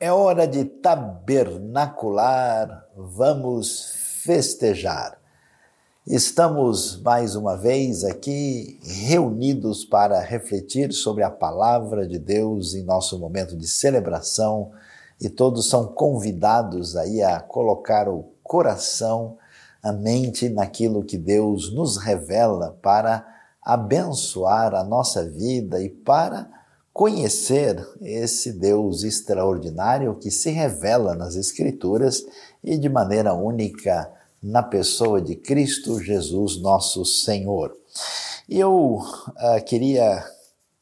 É hora de tabernacular, vamos festejar. Estamos mais uma vez aqui reunidos para refletir sobre a palavra de Deus em nosso momento de celebração e todos são convidados aí a colocar o coração, a mente naquilo que Deus nos revela para abençoar a nossa vida e para conhecer esse Deus extraordinário que se revela nas Escrituras e de maneira única na pessoa de Cristo Jesus, nosso Senhor. E eu uh, queria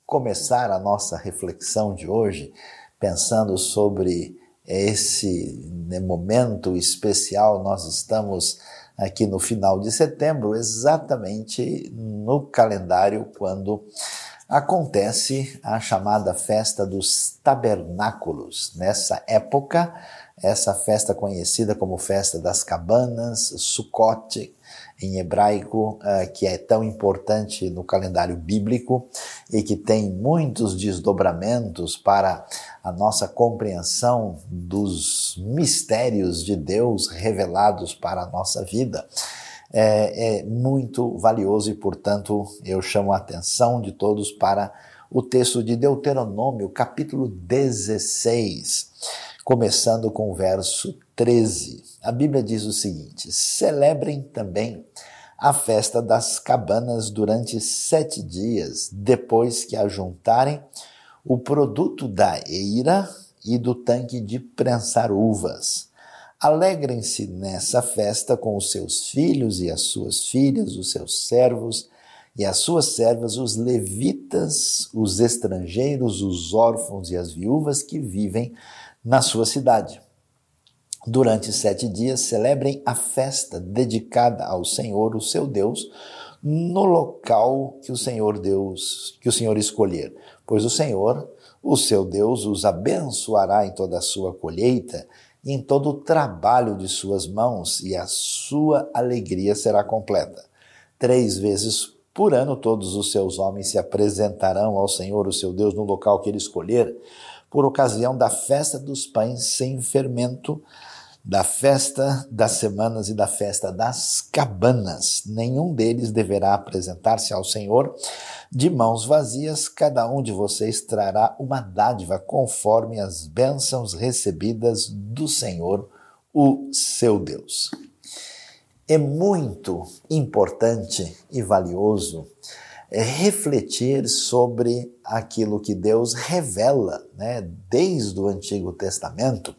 começar a nossa reflexão de hoje pensando sobre esse né, momento especial. Nós estamos aqui no final de setembro, exatamente no calendário quando acontece a chamada festa dos tabernáculos. Nessa época, essa festa conhecida como festa das cabanas, Sukkot, em hebraico, uh, que é tão importante no calendário bíblico e que tem muitos desdobramentos para a nossa compreensão dos mistérios de Deus revelados para a nossa vida é, é muito valioso e, portanto, eu chamo a atenção de todos para o texto de Deuteronômio, capítulo 16, começando com o verso 13. A Bíblia diz o seguinte: Celebrem também a festa das cabanas durante sete dias, depois que ajuntarem o produto da eira e do tanque de prensar uvas. Alegrem-se nessa festa com os seus filhos e as suas filhas, os seus servos e as suas servas, os levitas, os estrangeiros, os órfãos e as viúvas que vivem na sua cidade. Durante sete dias celebrem a festa dedicada ao Senhor, o seu Deus, no local que o Senhor Deus, que o Senhor escolher, pois o Senhor, o seu Deus, os abençoará em toda a sua colheita em todo o trabalho de suas mãos, e a sua alegria será completa. Três vezes por ano todos os seus homens se apresentarão ao Senhor, o seu Deus, no local que ele escolher, por ocasião da festa dos pães sem fermento, da festa das semanas e da festa das cabanas. Nenhum deles deverá apresentar-se ao Senhor de mãos vazias, cada um de vocês trará uma dádiva conforme as bênçãos recebidas do Senhor, o seu Deus. É muito importante e valioso é, refletir sobre aquilo que Deus revela, né, desde o Antigo Testamento,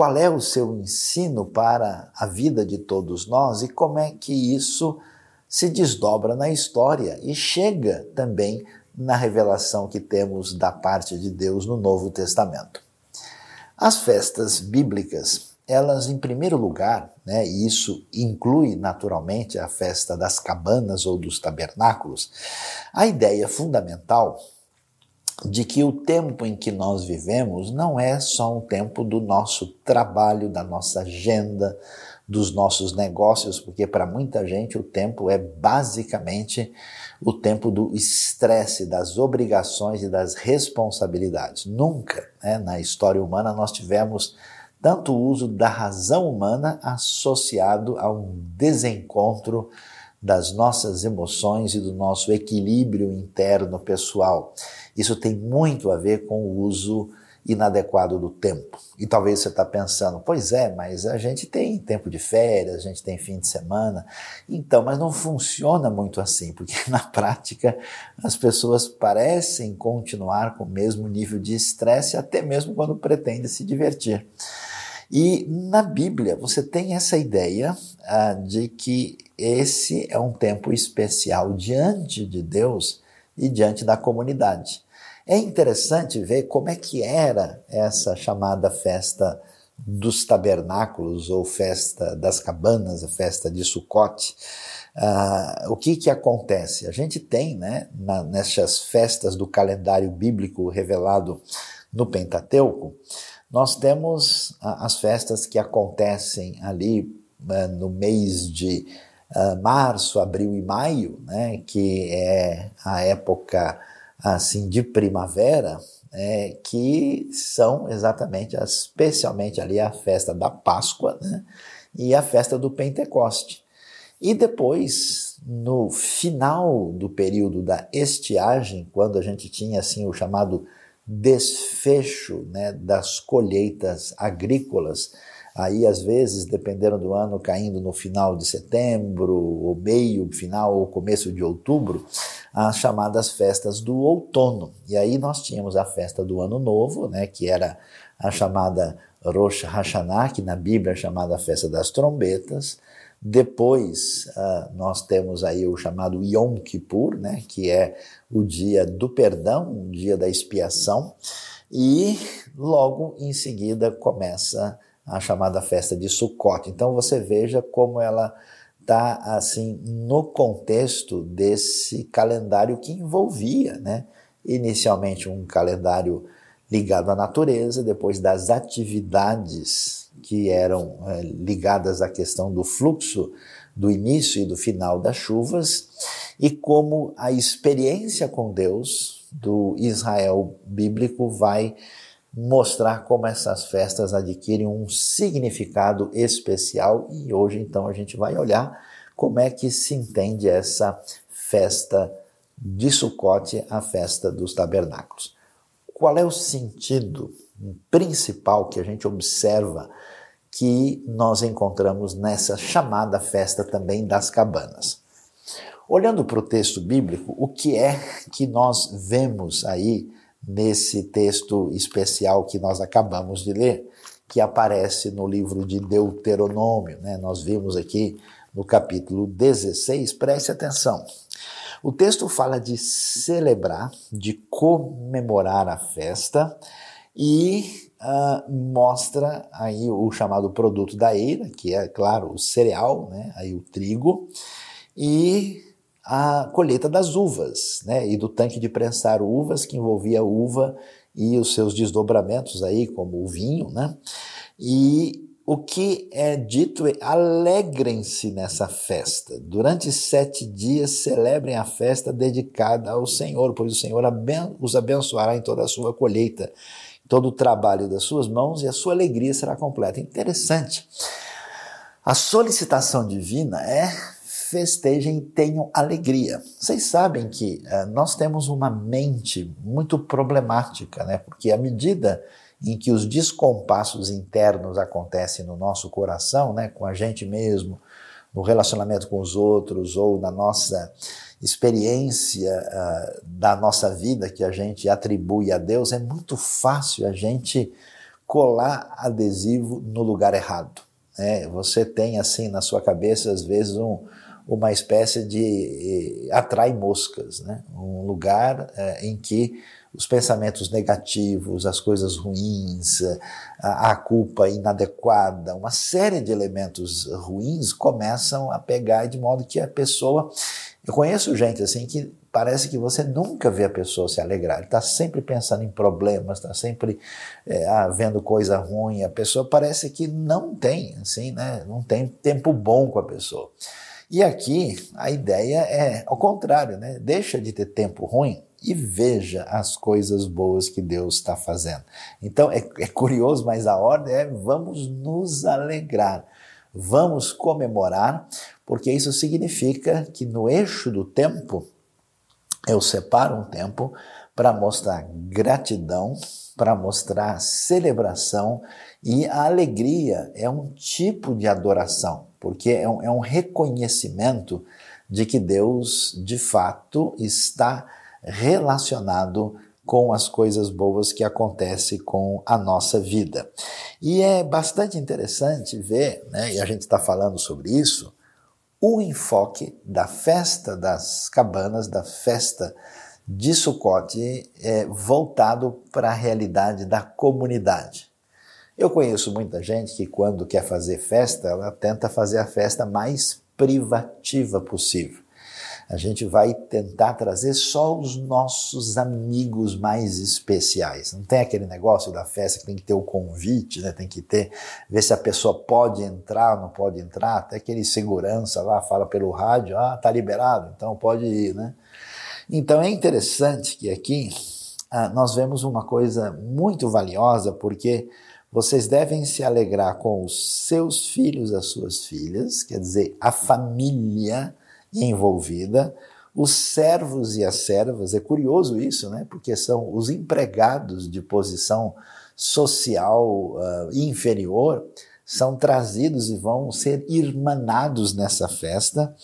qual é o seu ensino para a vida de todos nós e como é que isso se desdobra na história e chega também na revelação que temos da parte de Deus no Novo Testamento. As festas bíblicas, elas em primeiro lugar, né, e isso inclui naturalmente a festa das cabanas ou dos tabernáculos, a ideia fundamental de que o tempo em que nós vivemos não é só um tempo do nosso trabalho, da nossa agenda, dos nossos negócios, porque para muita gente o tempo é basicamente o tempo do estresse, das obrigações e das responsabilidades. Nunca né, na história humana nós tivemos tanto uso da razão humana associado a um desencontro das nossas emoções e do nosso equilíbrio interno pessoal. Isso tem muito a ver com o uso inadequado do tempo. E talvez você está pensando, pois é, mas a gente tem tempo de férias, a gente tem fim de semana. Então, mas não funciona muito assim, porque na prática as pessoas parecem continuar com o mesmo nível de estresse, até mesmo quando pretendem se divertir. E na Bíblia você tem essa ideia ah, de que esse é um tempo especial diante de Deus e diante da comunidade. É interessante ver como é que era essa chamada festa dos tabernáculos ou festa das cabanas, a festa de Sucote. Uh, o que que acontece? A gente tem, né, na, nessas festas do calendário bíblico revelado no Pentateuco, nós temos as festas que acontecem ali uh, no mês de março, abril e maio, né, que é a época assim de primavera, é, que são exatamente, especialmente ali a festa da Páscoa né, e a festa do Pentecoste. E depois, no final do período da estiagem, quando a gente tinha assim o chamado desfecho né, das colheitas agrícolas, aí às vezes, dependendo do ano, caindo no final de setembro, ou meio, final ou começo de outubro, as chamadas festas do outono. E aí nós tínhamos a festa do Ano Novo, né, que era a chamada Rosh Hashanah, que na Bíblia é chamada Festa das Trombetas. Depois uh, nós temos aí o chamado Yom Kippur, né, que é o dia do perdão, o dia da expiação, e logo em seguida começa a chamada festa de Sukkot. Então você veja como ela está assim no contexto desse calendário que envolvia, né? Inicialmente um calendário ligado à natureza, depois das atividades que eram é, ligadas à questão do fluxo do início e do final das chuvas, e como a experiência com Deus do Israel bíblico vai mostrar como essas festas adquirem um significado especial e hoje então a gente vai olhar como é que se entende essa festa de Sucote, a festa dos tabernáculos. Qual é o sentido principal que a gente observa que nós encontramos nessa chamada festa também das cabanas? Olhando para o texto bíblico, o que é que nós vemos aí nesse texto especial que nós acabamos de ler, que aparece no livro de Deuteronômio. Né? Nós vimos aqui no capítulo 16, preste atenção. O texto fala de celebrar, de comemorar a festa e uh, mostra aí o chamado produto da eira, que é, claro, o cereal, né? aí o trigo, e a colheita das uvas, né, e do tanque de prensar uvas, que envolvia uva e os seus desdobramentos aí, como o vinho, né, e o que é dito é alegrem-se nessa festa. Durante sete dias celebrem a festa dedicada ao Senhor, pois o Senhor os abençoará em toda a sua colheita, todo o trabalho das suas mãos e a sua alegria será completa. Interessante. A solicitação divina é festejem e tenham alegria. Vocês sabem que uh, nós temos uma mente muito problemática, né? Porque à medida em que os descompassos internos acontecem no nosso coração, né, com a gente mesmo, no relacionamento com os outros ou na nossa experiência uh, da nossa vida que a gente atribui a Deus, é muito fácil a gente colar adesivo no lugar errado. Né? Você tem assim na sua cabeça às vezes um, uma espécie de atrai moscas, né? um lugar eh, em que os pensamentos negativos, as coisas ruins, a, a, culpa inadequada, uma série de elementos ruins começam a pegar de modo que a pessoa. Eu conheço gente assim que parece que você nunca vê a pessoa se alegrar, está sempre pensando em problemas, está sempre é, ah, vendo coisa ruim, a pessoa parece que não tem, assim, né? não tem tempo bom com a pessoa. E aqui a ideia é ao contrário, né? Deixa de ter tempo ruim e veja as coisas boas que Deus está fazendo. Então é, é curioso, mas a ordem é vamos nos alegrar, vamos comemorar, porque isso significa que no eixo do tempo eu separo um tempo para mostrar gratidão, para mostrar celebração e a alegria é um tipo de adoração porque é um, é um reconhecimento de que Deus, de fato, está relacionado com as coisas boas que acontecem com a nossa vida. E é bastante interessante ver, né, e a gente está falando sobre isso, o enfoque da festa das cabanas, da festa de Sucote, é voltado para a realidade da comunidade. Eu conheço muita gente que, quando quer fazer festa, ela tenta fazer a festa mais privativa possível. A gente vai tentar trazer só os nossos amigos mais especiais. Não tem aquele negócio da festa que tem que ter o convite, né? tem que ter, ver se a pessoa pode entrar ou não pode entrar. Até aquele segurança lá fala pelo rádio, ah, tá liberado, então pode ir, né? Então é interessante que aqui ah, nós vemos uma coisa muito valiosa, porque vocês devem se alegrar com os seus filhos, as suas filhas, quer dizer, a família envolvida, os servos e as servas. É curioso isso, né? Porque são os empregados de posição social uh, inferior são trazidos e vão ser irmanados nessa festa.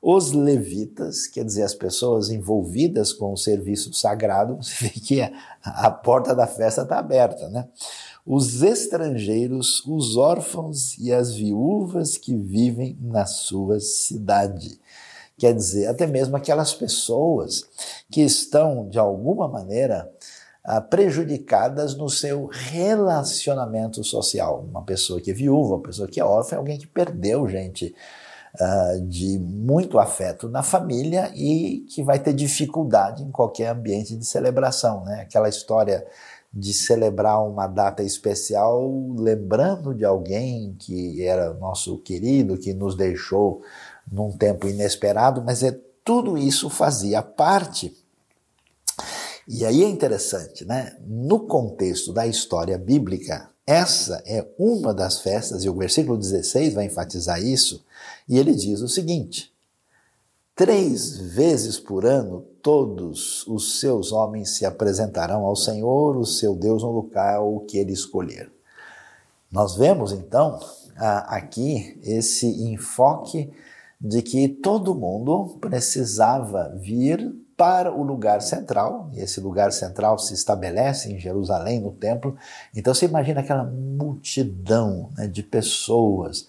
Os levitas, quer dizer, as pessoas envolvidas com o serviço sagrado, você vê que a, porta da festa está aberta, né? Os estrangeiros, os órfãos e as viúvas que vivem na sua cidade. Quer dizer, até mesmo aquelas pessoas que estão, de alguma maneira, prejudicadas no seu relacionamento social. Uma pessoa que é viúva, uma pessoa que é órfã, é alguém que perdeu gente uh, de muito afeto na família e que vai ter dificuldade em qualquer ambiente de celebração. Né? Aquela história de celebrar uma data especial lembrando de alguém que era nosso querido, que nos deixou num tempo inesperado, mas é tudo isso fazia parte e aí é interessante, né? No contexto da história bíblica, essa é uma das festas, e o versículo 16 vai enfatizar isso, e ele diz o seguinte: Três vezes por ano todos os seus homens se apresentarão ao Senhor, o seu Deus, no local que ele escolher. Nós vemos então aqui esse enfoque de que todo mundo precisava vir para o lugar central, e esse lugar central se estabelece em Jerusalém, no templo. Então você imagina aquela multidão né, de pessoas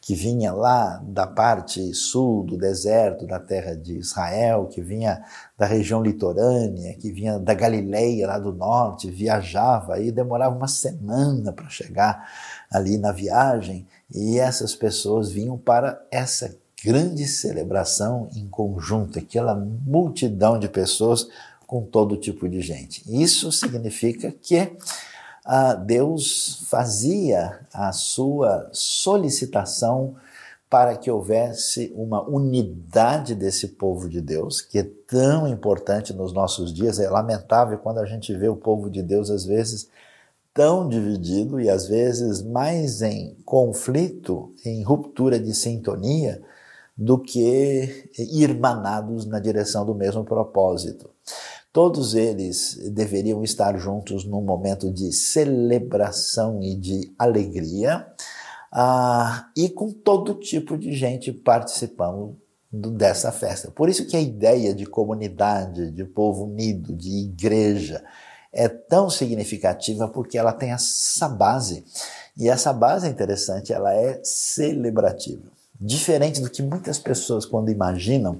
que vinha lá da parte sul do deserto, da terra de Israel, que vinha da região litorânea, que vinha da Galileia, lá do norte, viajava e demorava uma semana para chegar ali na viagem, e essas pessoas vinham para essa grande celebração em conjunto, aquela multidão de pessoas com todo tipo de gente. Isso significa que ah, Deus fazia a sua solicitação para que houvesse uma unidade desse povo de Deus, que é tão importante nos nossos dias. É lamentável quando a gente vê o povo de Deus, às vezes, tão dividido e às vezes mais em conflito, em ruptura de sintonia, do que irmanados na direção do mesmo propósito. Todos eles deveriam estar juntos num momento de celebração e de alegria, ah, e com todo tipo de gente participando dessa festa. Por isso que a ideia de comunidade, de povo unido, de igreja, é tão significativa porque ela tem essa base. E essa base é interessante, ela é celebrativa. Diferente do que muitas pessoas, quando imaginam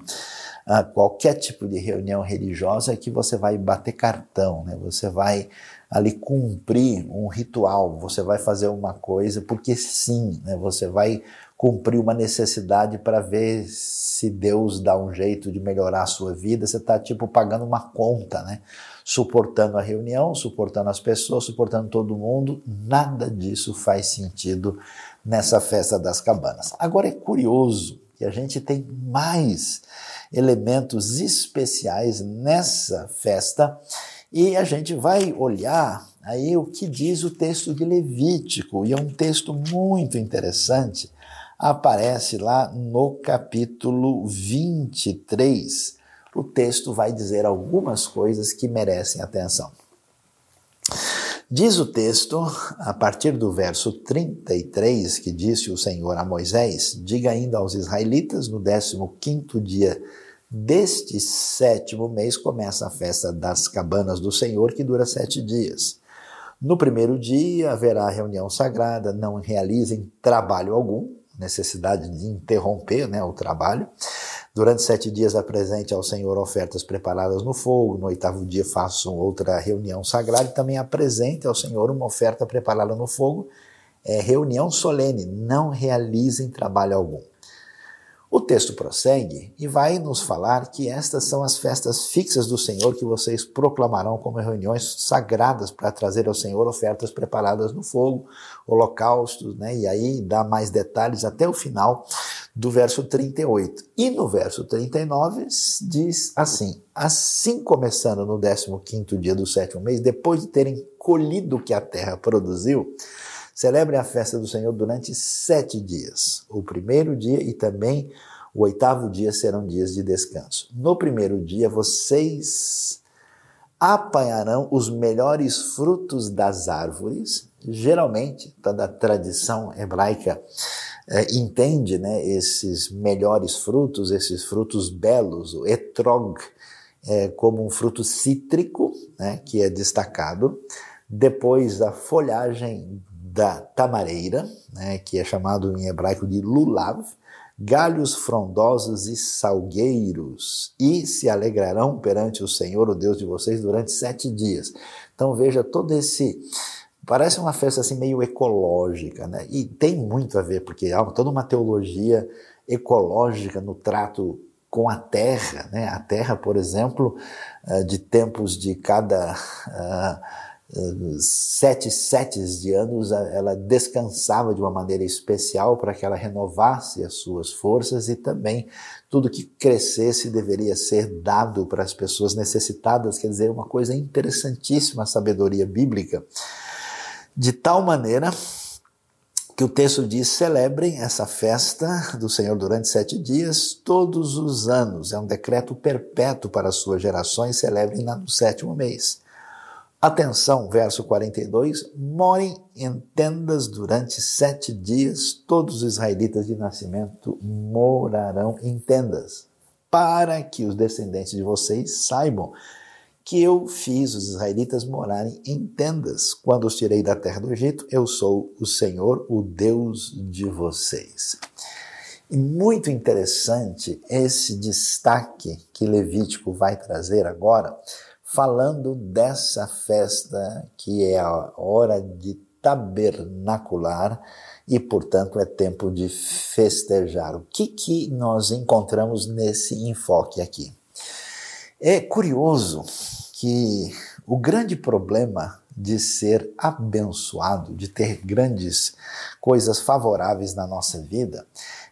ah, qualquer tipo de reunião religiosa, é que você vai bater cartão, né? você vai ali cumprir um ritual, você vai fazer uma coisa porque sim, né? você vai cumprir uma necessidade para ver se Deus dá um jeito de melhorar a sua vida, você está tipo pagando uma conta, né? suportando a reunião, suportando as pessoas, suportando todo mundo, nada disso faz sentido nessa festa das cabanas. Agora é curioso que a gente tem mais elementos especiais nessa festa e a gente vai olhar aí o que diz o texto de Levítico, e é um texto muito interessante. Aparece lá no capítulo 23. O texto vai dizer algumas coisas que merecem atenção. Diz o texto, a partir do verso 33, que disse o Senhor a Moisés: Diga ainda aos israelitas, no 15 dia deste sétimo mês começa a festa das cabanas do Senhor, que dura sete dias. No primeiro dia haverá reunião sagrada, não realizem trabalho algum, necessidade de interromper né, o trabalho. Durante sete dias apresente ao Senhor ofertas preparadas no fogo. No oitavo dia façam outra reunião sagrada e também apresente ao Senhor uma oferta preparada no fogo. É reunião solene, não realizem trabalho algum. O texto prossegue e vai nos falar que estas são as festas fixas do Senhor que vocês proclamarão como reuniões sagradas para trazer ao Senhor ofertas preparadas no fogo, holocaustos, né? E aí dá mais detalhes até o final do verso 38. E no verso 39 diz assim: Assim começando no 15 dia do sétimo mês, depois de terem colhido o que a terra produziu, Celebrem a festa do Senhor durante sete dias. O primeiro dia e também o oitavo dia serão dias de descanso. No primeiro dia, vocês apanharão os melhores frutos das árvores. Geralmente, toda a tradição hebraica é, entende né, esses melhores frutos, esses frutos belos, o etrog, é, como um fruto cítrico, né, que é destacado. Depois, a folhagem da tamareira, né, que é chamado em hebraico de lulav, galhos frondosos e salgueiros, e se alegrarão perante o Senhor, o Deus de vocês, durante sete dias. Então veja todo esse. Parece uma festa assim meio ecológica, né? E tem muito a ver, porque há toda uma teologia ecológica no trato com a terra, né? A terra, por exemplo, eh, de tempos de cada ah, sete setes de anos, ela descansava de uma maneira especial para que ela renovasse as suas forças e também tudo que crescesse deveria ser dado para as pessoas necessitadas, quer dizer, uma coisa interessantíssima a sabedoria bíblica. De tal maneira que o texto diz: celebrem essa festa do Senhor durante sete dias, todos os anos. É um decreto perpétuo para as suas gerações, celebrem no sétimo mês. Atenção, verso 42: morem em tendas durante sete dias, todos os israelitas de nascimento morarão em tendas, para que os descendentes de vocês saibam que eu fiz os israelitas morarem em tendas. Quando os tirei da terra do Egito, eu sou o Senhor, o Deus de vocês. E muito interessante esse destaque que Levítico vai trazer agora falando dessa festa que é a hora de tabernacular e, portanto, é tempo de festejar. O que, que nós encontramos nesse enfoque aqui? É curioso que o grande problema de ser abençoado, de ter grandes coisas favoráveis na nossa vida,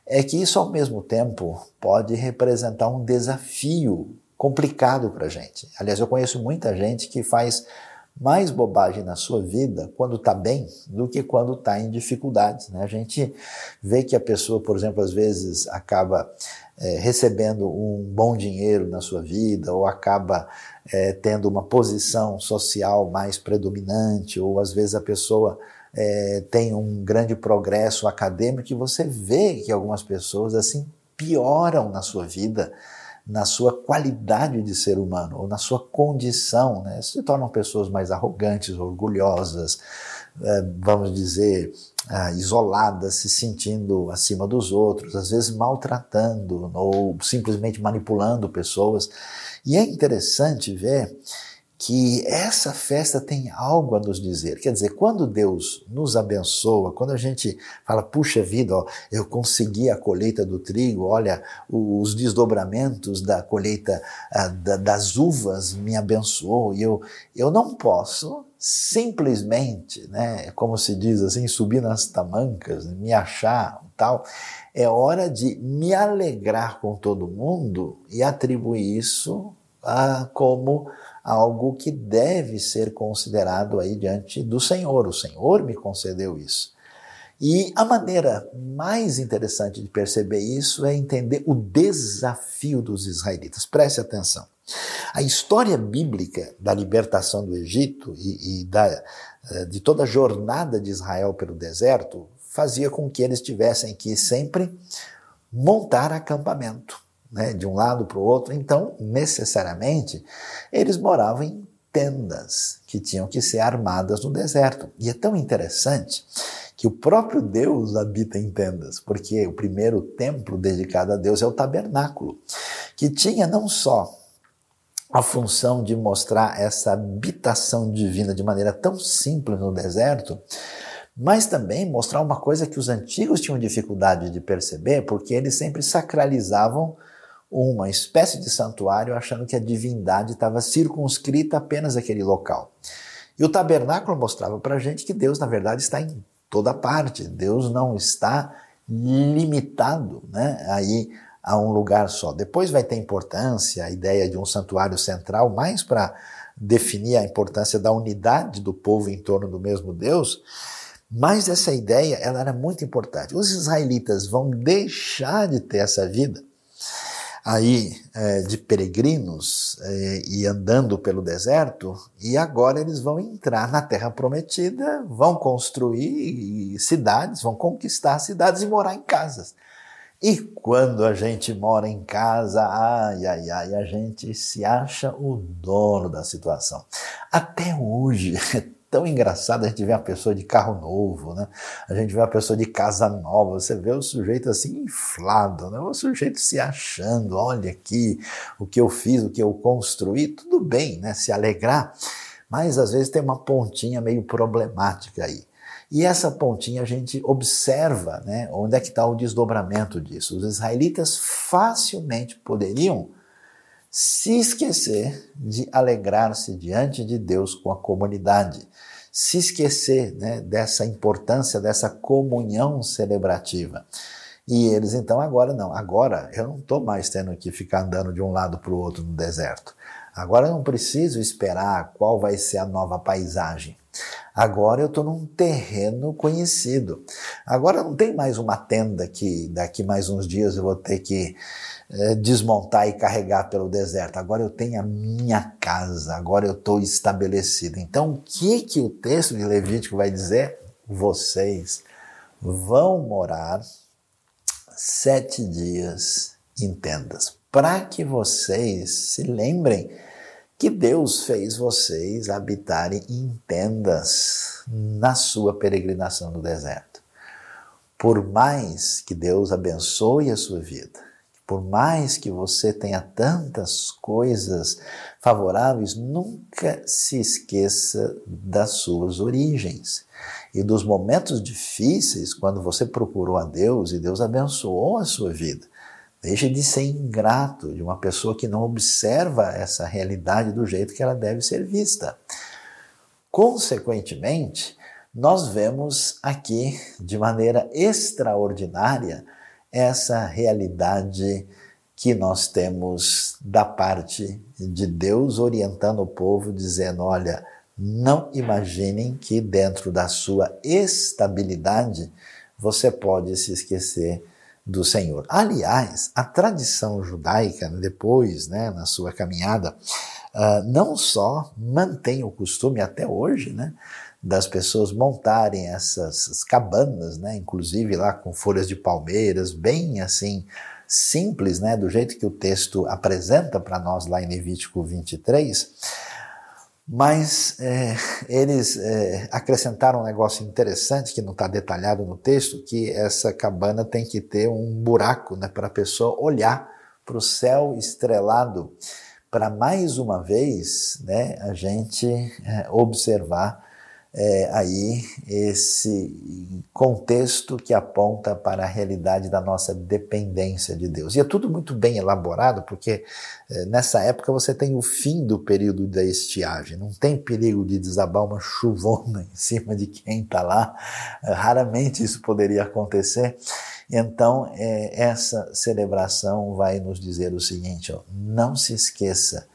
é que isso ao mesmo tempo pode representar um desafio complicado para gente. Aliás, eu conheço muita gente que faz mais bobagem na sua vida quando está bem do que quando está em dificuldades. Né? A gente vê que a pessoa, por exemplo, às vezes acaba é, recebendo um bom dinheiro na sua vida ou acaba é, tendo uma posição social mais predominante ou às vezes a pessoa é, tem um grande progresso acadêmico e você vê que algumas pessoas assim pioram na sua vida na sua qualidade de ser humano, ou na sua condição, né? se tornam pessoas mais arrogantes, orgulhosas, é, vamos dizer, é, isoladas, se sentindo acima dos outros, às vezes maltratando ou simplesmente manipulando pessoas. E é interessante ver que essa festa tem algo a nos dizer. Quer dizer, quando Deus nos abençoa, quando a gente fala, puxa vida, ó, eu consegui a colheita do trigo, olha, os desdobramentos da colheita ah, da, das uvas me abençoou, e eu, eu não posso simplesmente, né, como se diz assim, subir nas tamancas, me achar tal. É hora de me alegrar com todo mundo e atribuir isso a, como algo que deve ser considerado aí diante do Senhor. O Senhor me concedeu isso. E a maneira mais interessante de perceber isso é entender o desafio dos israelitas. Preste atenção. A história bíblica da libertação do Egito e, e da, eh, de toda a jornada de Israel pelo deserto fazia com que eles tivessem que sempre montar acampamento né, de um lado para o outro. Então, necessariamente, eles moravam em tendas que tinham que ser armadas no deserto. E é tão interessante que o próprio Deus habita em tendas, porque o primeiro templo dedicado a Deus é o tabernáculo, que tinha não só a função de mostrar essa habitação divina de maneira tão simples no deserto, mas também mostrar uma coisa que os antigos tinham dificuldade de perceber, porque eles sempre sacralizavam uma espécie de santuário achando que a divindade estava circunscrita apenas àquele local. E o tabernáculo mostrava para a gente que Deus, na verdade, está em toda parte. Deus não está limitado né, aí a um lugar só. Depois vai ter importância a ideia de um santuário central, mais para definir a importância da unidade do povo em torno do mesmo Deus. Mas essa ideia ela era muito importante. Os israelitas vão deixar de ter essa vida aí é, de peregrinos é, e andando pelo deserto, e agora eles vão entrar na terra prometida, vão construir cidades, vão conquistar cidades e morar em casas. E quando a gente mora em casa, ai, ai, ai, a gente se acha o dono da situação. Até hoje, tão engraçado a gente ver uma pessoa de carro novo, né? A gente vê uma pessoa de casa nova, você vê o sujeito assim inflado, né? O sujeito se achando, olha aqui o que eu fiz, o que eu construí, tudo bem, né? Se alegrar, mas às vezes tem uma pontinha meio problemática aí. E essa pontinha a gente observa, né? Onde é que está o desdobramento disso? Os israelitas facilmente poderiam se esquecer de alegrar-se diante de Deus com a comunidade, se esquecer né, dessa importância, dessa comunhão celebrativa. E eles então agora não, agora eu não estou mais tendo que ficar andando de um lado para o outro no deserto. Agora eu não preciso esperar qual vai ser a nova paisagem. Agora eu estou num terreno conhecido. Agora não tem mais uma tenda que daqui mais uns dias eu vou ter que é, desmontar e carregar pelo deserto. Agora eu tenho a minha casa, agora eu estou estabelecido. Então, o que, que o texto de Levítico vai dizer? Vocês vão morar sete dias em tendas, para que vocês se lembrem que Deus fez vocês habitarem em tendas na sua peregrinação no deserto. Por mais que Deus abençoe a sua vida, por mais que você tenha tantas coisas favoráveis, nunca se esqueça das suas origens e dos momentos difíceis quando você procurou a Deus e Deus abençoou a sua vida. Deixe de ser ingrato, de uma pessoa que não observa essa realidade do jeito que ela deve ser vista. Consequentemente, nós vemos aqui de maneira extraordinária essa realidade que nós temos da parte de Deus orientando o povo, dizendo: olha, não imaginem que dentro da sua estabilidade você pode se esquecer do Senhor. Aliás, a tradição judaica, depois, né, na sua caminhada, uh, não só mantém o costume até hoje, né, das pessoas montarem essas cabanas, né, inclusive lá com folhas de palmeiras, bem assim simples, né, do jeito que o texto apresenta para nós lá em Levítico 23. Mas é, eles é, acrescentaram um negócio interessante que não está detalhado no texto, que essa cabana tem que ter um buraco né, para a pessoa olhar para o céu estrelado, para mais uma vez né, a gente é, observar é, aí esse contexto que aponta para a realidade da nossa dependência de Deus. E é tudo muito bem elaborado, porque é, nessa época você tem o fim do período da estiagem, não tem perigo de desabar uma chuvona em cima de quem está lá, é, raramente isso poderia acontecer. Então, é, essa celebração vai nos dizer o seguinte: ó, não se esqueça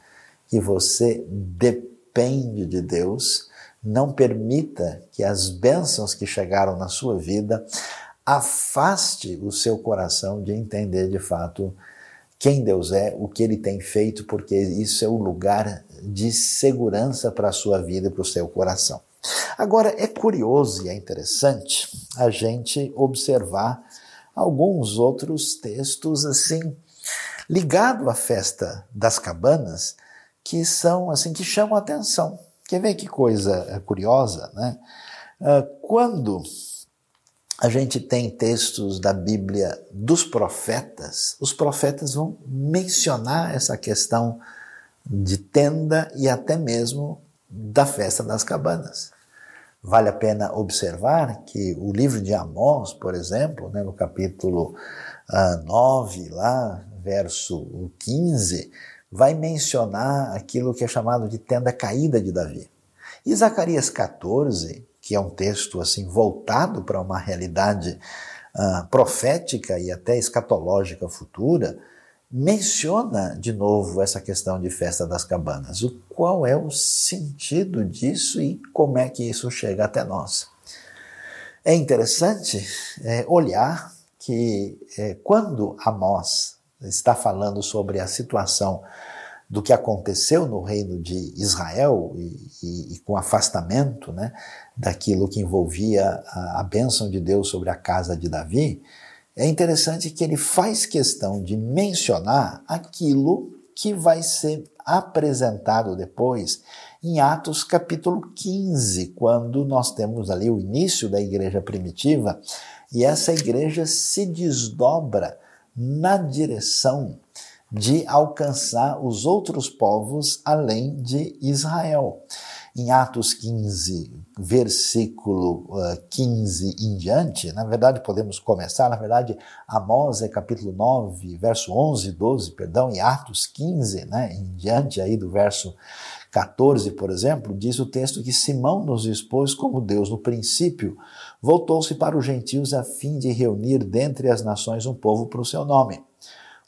que você depende de Deus não permita que as bênçãos que chegaram na sua vida afaste o seu coração de entender de fato quem Deus é, o que ele tem feito, porque isso é o lugar de segurança para a sua vida e para o seu coração. Agora, é curioso e é interessante a gente observar alguns outros textos assim, ligado à festa das cabanas, que são assim, que chamam a atenção. Quer ver que coisa é, curiosa, né? Ah, quando a gente tem textos da Bíblia dos profetas, os profetas vão mencionar essa questão de tenda e até mesmo da festa das cabanas. Vale a pena observar que o livro de Amós, por exemplo, né, no capítulo uh, 9, lá, verso 15, vai mencionar aquilo que é chamado de tenda caída de Davi. E Zacarias 14, que é um texto assim voltado para uma realidade uh, profética e até escatológica futura, menciona de novo essa questão de festa das cabanas. O qual é o sentido disso e como é que isso chega até nós? É interessante é, olhar que é, quando Amós está falando sobre a situação do que aconteceu no reino de Israel e, e, e com afastamento né, daquilo que envolvia a, a bênção de Deus sobre a casa de Davi, é interessante que ele faz questão de mencionar aquilo que vai ser apresentado depois em Atos capítulo 15, quando nós temos ali o início da igreja primitiva e essa igreja se desdobra na direção de alcançar os outros povos além de Israel. Em Atos 15, versículo 15 uh, em diante, na verdade podemos começar, na verdade, Amós é capítulo 9, verso 11 e 12, perdão, e Atos 15, né, em diante aí do verso 14, por exemplo, diz o texto que Simão nos expôs como Deus no princípio voltou-se para os gentios a fim de reunir dentre as nações um povo para o seu nome.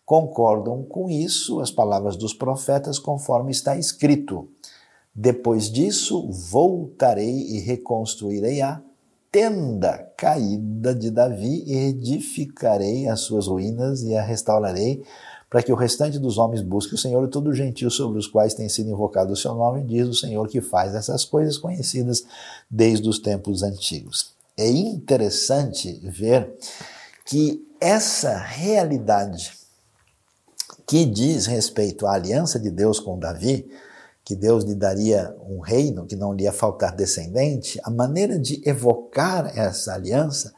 Concordam com isso as palavras dos profetas, conforme está escrito. Depois disso, voltarei e reconstruirei a tenda caída de Davi e edificarei as suas ruínas e a restaurarei para que o restante dos homens busque o Senhor e todo gentil sobre os quais tem sido invocado o seu nome, diz o Senhor que faz essas coisas conhecidas desde os tempos antigos. É interessante ver que essa realidade que diz respeito à aliança de Deus com Davi, que Deus lhe daria um reino, que não lhe ia faltar descendente, a maneira de evocar essa aliança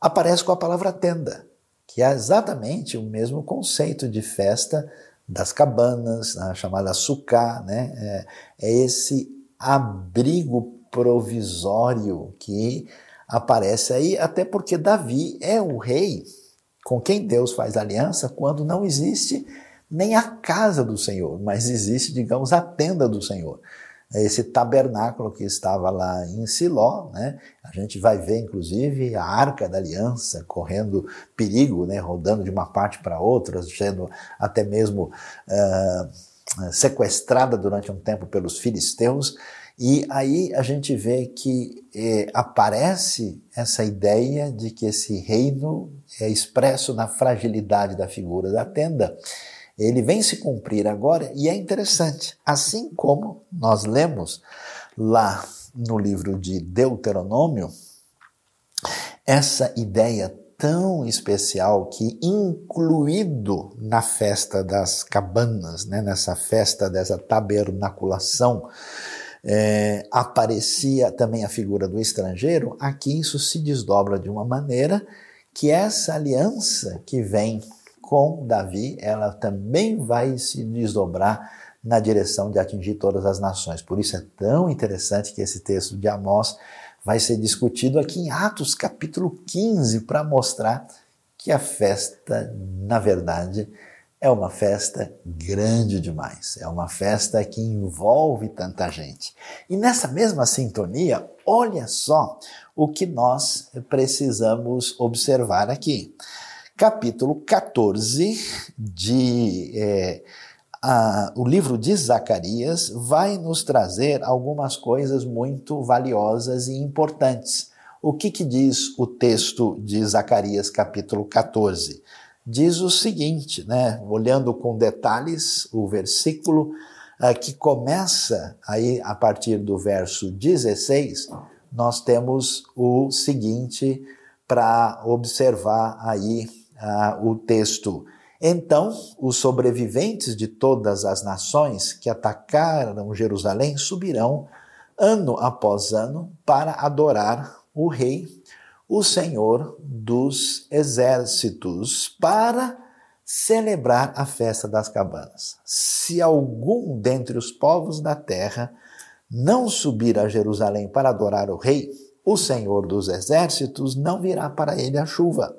aparece com a palavra tenda, que é exatamente o mesmo conceito de festa das cabanas, a chamada sucá, né? É, é esse abrigo provisório que aparece aí, até porque Davi é o rei com quem Deus faz aliança quando não existe nem a casa do Senhor, mas existe, digamos, a tenda do Senhor. É esse tabernáculo que estava lá em Siló, né? A gente vai ver, inclusive, a arca da aliança correndo perigo, né? Rodando de uma parte para outra, sendo até mesmo uh, sequestrada durante um tempo pelos filisteus. E aí a gente vê que eh, aparece essa ideia de que esse reino é expresso na fragilidade da figura da tenda ele vem se cumprir agora e é interessante. Assim como nós lemos lá no livro de Deuteronômio, essa ideia tão especial que, incluído na festa das cabanas, né, nessa festa dessa tabernaculação, é, aparecia também a figura do estrangeiro, aqui isso se desdobra de uma maneira que essa aliança que vem com Davi, ela também vai se desdobrar na direção de atingir todas as nações. Por isso é tão interessante que esse texto de Amós vai ser discutido aqui em Atos capítulo 15 para mostrar que a festa, na verdade, é uma festa grande demais. É uma festa que envolve tanta gente. E nessa mesma sintonia, olha só o que nós precisamos observar aqui capítulo 14 de é, a, o livro de Zacarias vai nos trazer algumas coisas muito valiosas e importantes. O que, que diz o texto de Zacarias, capítulo 14? Diz o seguinte, né, olhando com detalhes o versículo uh, que começa aí a partir do verso 16, nós temos o seguinte para observar aí ah, o texto. Então, os sobreviventes de todas as nações que atacaram Jerusalém subirão ano após ano para adorar o Rei, o Senhor dos Exércitos, para celebrar a festa das cabanas. Se algum dentre os povos da terra não subir a Jerusalém para adorar o rei, o Senhor dos exércitos não virá para ele a chuva.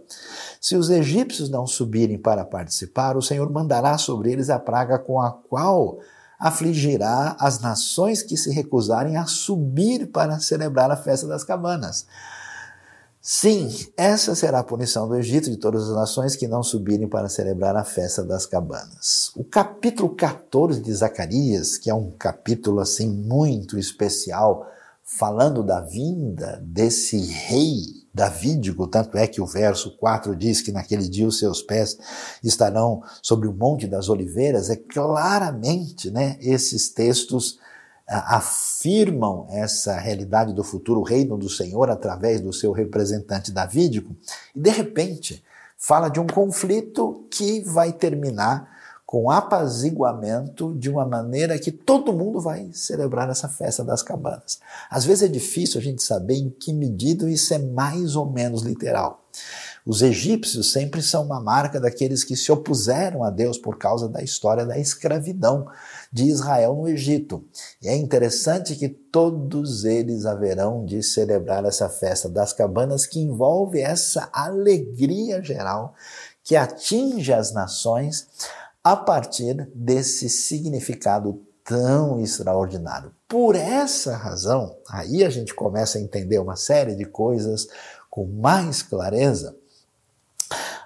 Se os egípcios não subirem para participar, o Senhor mandará sobre eles a praga com a qual afligirá as nações que se recusarem a subir para celebrar a festa das cabanas. Sim, essa será a punição do Egito de todas as nações que não subirem para celebrar a festa das cabanas. O capítulo 14 de Zacarias, que é um capítulo assim muito especial, falando da vinda desse rei davídico, tanto é que o verso 4 diz que naquele dia os seus pés estarão sobre o monte das oliveiras, é claramente, né, esses textos afirmam essa realidade do futuro reino do Senhor através do seu representante davídico, e de repente fala de um conflito que vai terminar com apaziguamento de uma maneira que todo mundo vai celebrar essa festa das cabanas. Às vezes é difícil a gente saber em que medida isso é mais ou menos literal. Os egípcios sempre são uma marca daqueles que se opuseram a Deus por causa da história da escravidão de Israel no Egito. E é interessante que todos eles haverão de celebrar essa festa das cabanas que envolve essa alegria geral que atinge as nações a partir desse significado tão extraordinário. Por essa razão, aí a gente começa a entender uma série de coisas com mais clareza.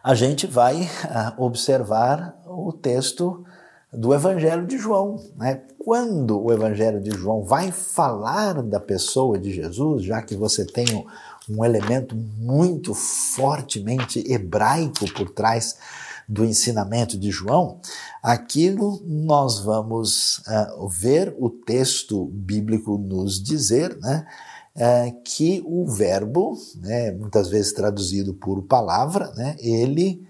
A gente vai uh, observar o texto do Evangelho de João. Né? Quando o Evangelho de João vai falar da pessoa de Jesus, já que você tem um, elemento muito fortemente hebraico por trás do ensinamento de João, aquilo nós vamos uh, ver o texto bíblico nos dizer, né? Uh, que o verbo, né, muitas vezes traduzido por palavra, né, ele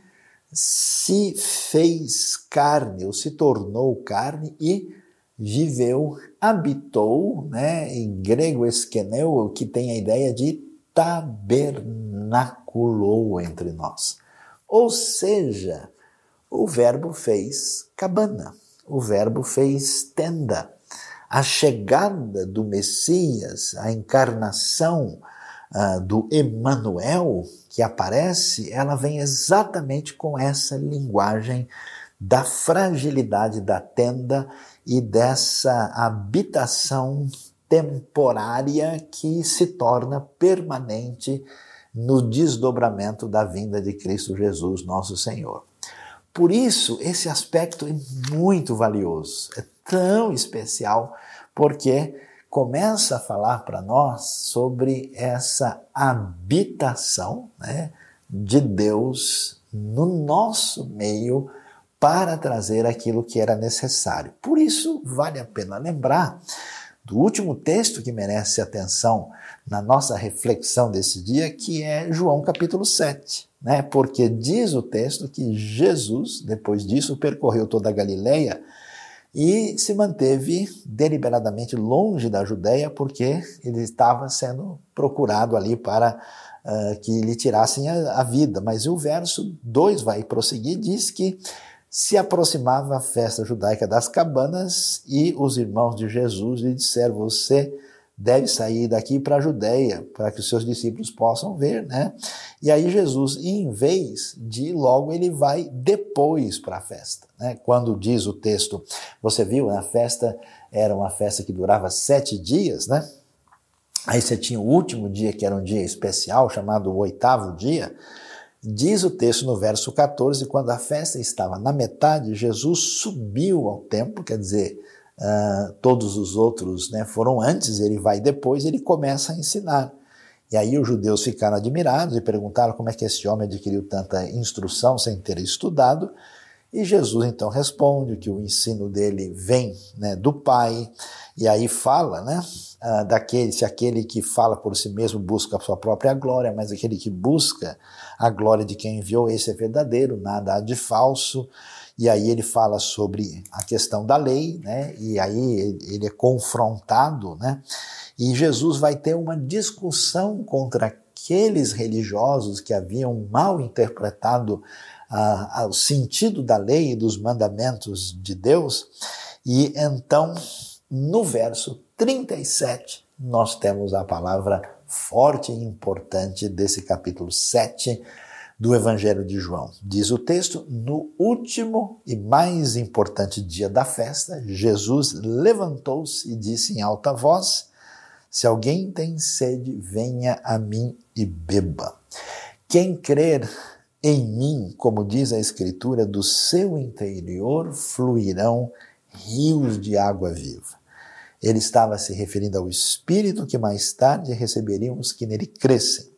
se fez carne, ou se tornou carne e viveu, habitou, né, em grego esqueneu, que tem a ideia de tabernaculou entre nós. Ou seja, o Verbo fez cabana, o Verbo fez tenda. A chegada do Messias, a encarnação uh, do Emanuel que aparece, ela vem exatamente com essa linguagem da fragilidade da tenda e dessa habitação temporária que se torna permanente no desdobramento da vinda de Cristo Jesus, nosso Senhor. Por isso, esse aspecto é muito valioso, é tão especial, porque começa a falar para nós sobre essa habitação né, de Deus no nosso meio para trazer aquilo que era necessário. Por isso, vale a pena lembrar do último texto que merece atenção na nossa reflexão desse dia, que é João capítulo 7. Né? Porque diz o texto que Jesus, depois disso, percorreu toda a Galileia e se manteve deliberadamente longe da Judéia, porque ele estava sendo procurado ali para uh, que lhe tirassem a, a, vida. Mas o verso 2 vai prosseguir, diz que se aproximava a festa judaica das cabanas e os irmãos de Jesus lhe disseram: Você deve sair daqui para a Judéia, para que os seus discípulos possam ver, né? E aí Jesus, em vez de logo, ele vai depois para a festa, né? Quando diz o texto, você viu, a festa era uma festa que durava sete dias, né? Aí você tinha o último dia, que era um dia especial, chamado o oitavo dia. Diz o texto no verso 14: quando a festa estava na metade, Jesus subiu ao templo, quer dizer, Uh, todos os outros né, foram antes, ele vai depois, ele começa a ensinar. E aí os judeus ficaram admirados e perguntaram como é que esse homem adquiriu tanta instrução sem ter estudado. E Jesus então responde que o ensino dele vem né, do Pai, e aí fala né, uh, daquele, se aquele que fala por si mesmo busca a sua própria glória, mas aquele que busca a glória de quem enviou, esse é verdadeiro, nada há de falso e aí ele fala sobre a questão da lei, né? E aí ele é confrontado, né? E Jesus vai ter uma discussão contra aqueles religiosos que haviam mal interpretado ah, o sentido da lei e dos mandamentos de Deus. E então, no verso 37, nós temos a palavra forte e importante desse capítulo 7 do Evangelho de João. Diz o texto: No último e mais importante dia da festa, Jesus levantou-se e disse em alta voz: Se alguém tem sede, venha a mim e beba. Quem crer em mim, como diz a Escritura, do seu interior fluirão rios de água viva. Ele estava se referindo ao Espírito que mais tarde receberiam os que nele crescem.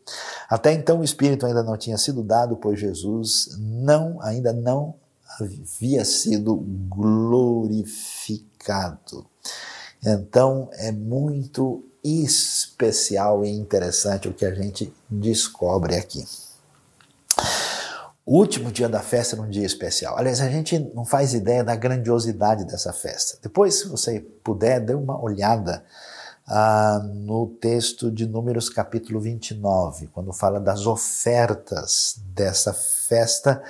Até então o Espírito ainda não tinha sido dado, pois Jesus não, ainda não havia sido glorificado. Então é muito especial e interessante o que a gente descobre aqui. O último dia da festa era um dia especial. Aliás, a gente não faz ideia da grandiosidade dessa festa. Depois, se você puder, dê uma olhada ah, no texto de Números capítulo 29, quando fala das ofertas dessa festa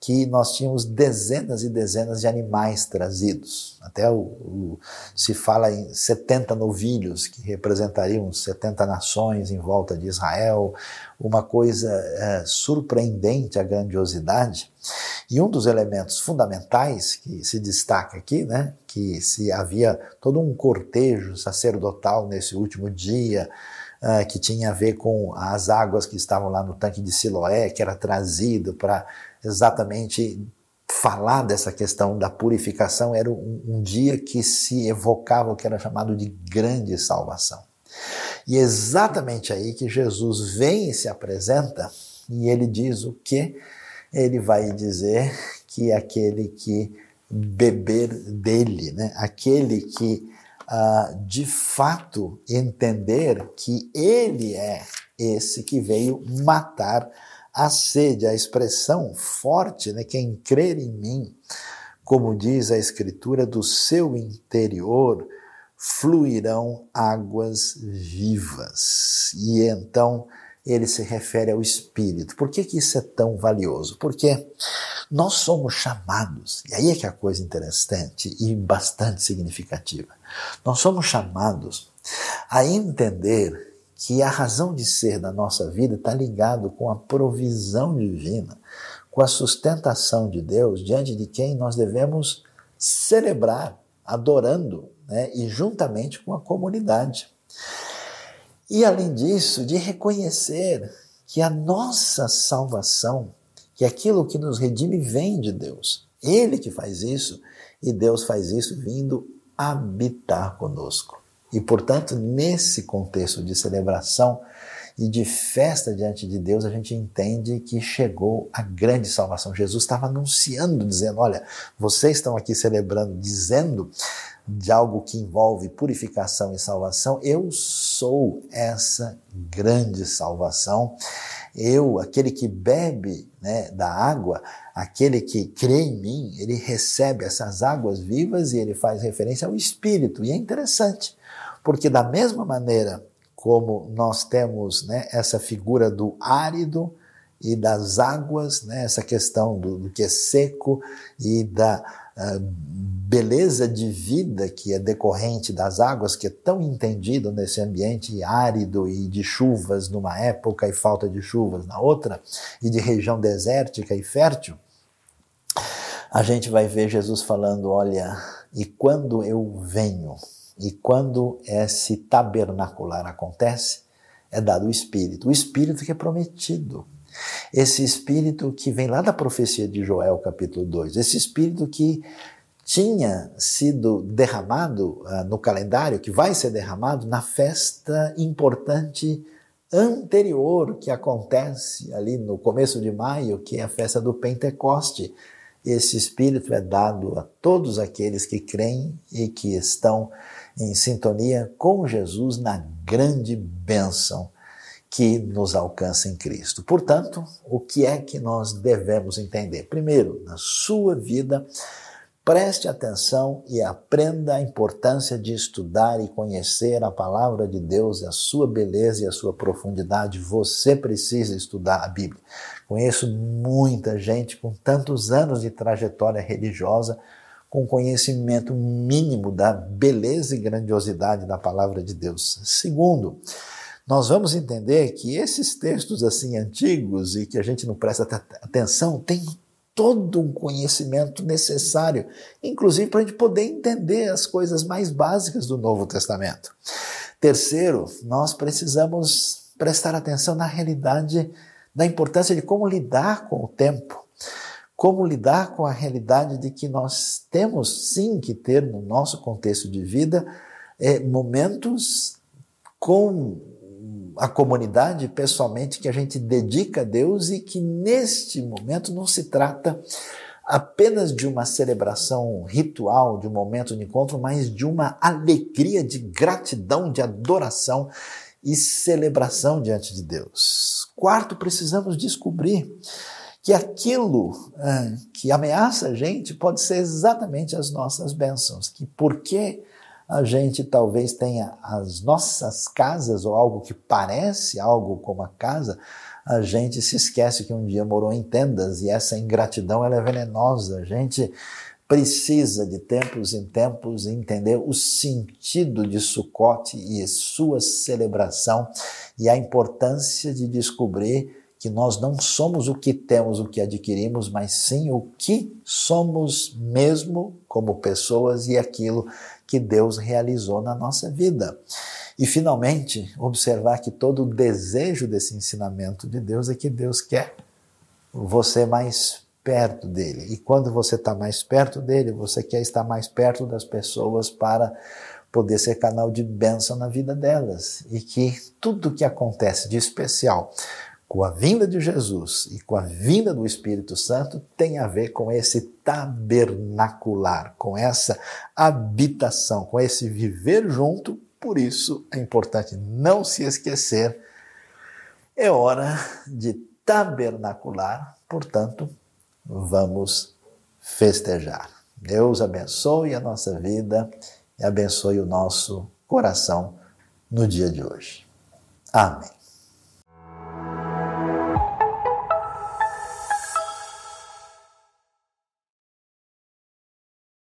que nós tínhamos dezenas e dezenas de animais trazidos. Até o, o, se fala em 70 novilhos, que representariam 70 nações em volta de Israel, uma coisa é, surpreendente a grandiosidade. E um dos elementos fundamentais que se destaca aqui, né, que se havia todo um cortejo sacerdotal nesse último dia, uh, que tinha a ver com as águas que estavam lá no tanque de Siloé, que era trazido para exatamente falar dessa questão da purificação, era um, um dia que se evocava o que era chamado de grande salvação. E é exatamente aí que Jesus vem e se apresenta, e ele diz o que? Ele vai dizer que aquele que beber dele, né? aquele que uh, de fato entender que ele é esse que veio matar a sede, a expressão forte, né? quem crer em mim, como diz a Escritura, do seu interior fluirão águas vivas. E então ele se refere ao Espírito. Por que, que isso é tão valioso? Porque nós somos chamados, e aí é que é a coisa interessante e bastante significativa, nós somos chamados a entender que a razão de ser da nossa vida está ligado com a provisão divina, com a sustentação de Deus, diante de quem nós devemos celebrar, adorando, né? e juntamente com a comunidade. E além disso, de reconhecer que a nossa salvação, que aquilo que nos redime vem de Deus. Ele que faz isso e Deus faz isso vindo habitar conosco. E portanto, nesse contexto de celebração e de festa diante de Deus, a gente entende que chegou a grande salvação. Jesus estava anunciando, dizendo: Olha, vocês estão aqui celebrando, dizendo de algo que envolve purificação e salvação, eu sou essa grande salvação. Eu, aquele que bebe né, da água, aquele que crê em mim, ele recebe essas águas vivas e ele faz referência ao Espírito. E é interessante, porque da mesma maneira como nós temos né, essa figura do árido e das águas, né, essa questão do, do que é seco e da beleza de vida que é decorrente das águas, que é tão entendido nesse ambiente árido e de chuvas numa época e falta de chuvas na outra, e de região desértica e fértil, a gente vai ver Jesus falando: olha, e quando eu venho, e quando esse tabernacular acontece, é dado o Espírito, o Espírito que é prometido. Esse espírito que vem lá da profecia de Joel, capítulo 2, esse espírito que tinha sido derramado uh, no calendário, que vai ser derramado na festa importante anterior que acontece ali no começo de maio, que é a festa do Pentecoste. Esse Espírito é dado a todos aqueles que creem e que estão em sintonia com Jesus na grande bênção que nos alcança em Cristo. Portanto, o que é que nós devemos entender? Primeiro, na sua vida, preste atenção e aprenda a importância de estudar e conhecer a palavra de Deus, a sua beleza e a sua profundidade. Você precisa estudar a Bíblia. Conheço muita gente com tantos anos de trajetória religiosa, com conhecimento mínimo da beleza e grandiosidade da palavra de Deus. Segundo, nós vamos entender que esses textos assim antigos e que a gente não presta atenção têm todo um conhecimento necessário, inclusive para a gente poder entender as coisas mais básicas do Novo Testamento. Terceiro, nós precisamos prestar atenção na realidade da importância de como lidar com o tempo, como lidar com a realidade de que nós temos sim que ter no nosso contexto de vida é, momentos com a comunidade pessoalmente que a gente dedica a Deus e que neste momento não se trata apenas de uma celebração ritual, de um momento de encontro, mas de uma alegria, de gratidão, de adoração e celebração diante de Deus. Quarto, precisamos descobrir que aquilo ah, que ameaça a gente pode ser exatamente as nossas bênçãos, que porque a gente talvez tenha as nossas casas ou algo que parece algo como a casa, a gente se esquece que um dia morou em tendas e essa ingratidão ela é venenosa. A gente precisa de tempos em tempos entender o sentido de Sucote e sua celebração e a importância de descobrir que nós não somos o que temos, o que adquirimos, mas sim o que somos mesmo como pessoas e aquilo que Deus realizou na nossa vida. E, finalmente, observar que todo o desejo desse ensinamento de Deus é que Deus quer você mais perto dele. E quando você está mais perto dele, você quer estar mais perto das pessoas para poder ser canal de bênção na vida delas. E que tudo que acontece de especial com a vinda de Jesus e com a vinda do Espírito Santo tem a ver com esse tabernacular, com essa habitação, com esse viver junto. Por isso é importante não se esquecer. É hora de tabernacular, portanto, vamos festejar. Deus abençoe a nossa vida e abençoe o nosso coração no dia de hoje. Amém.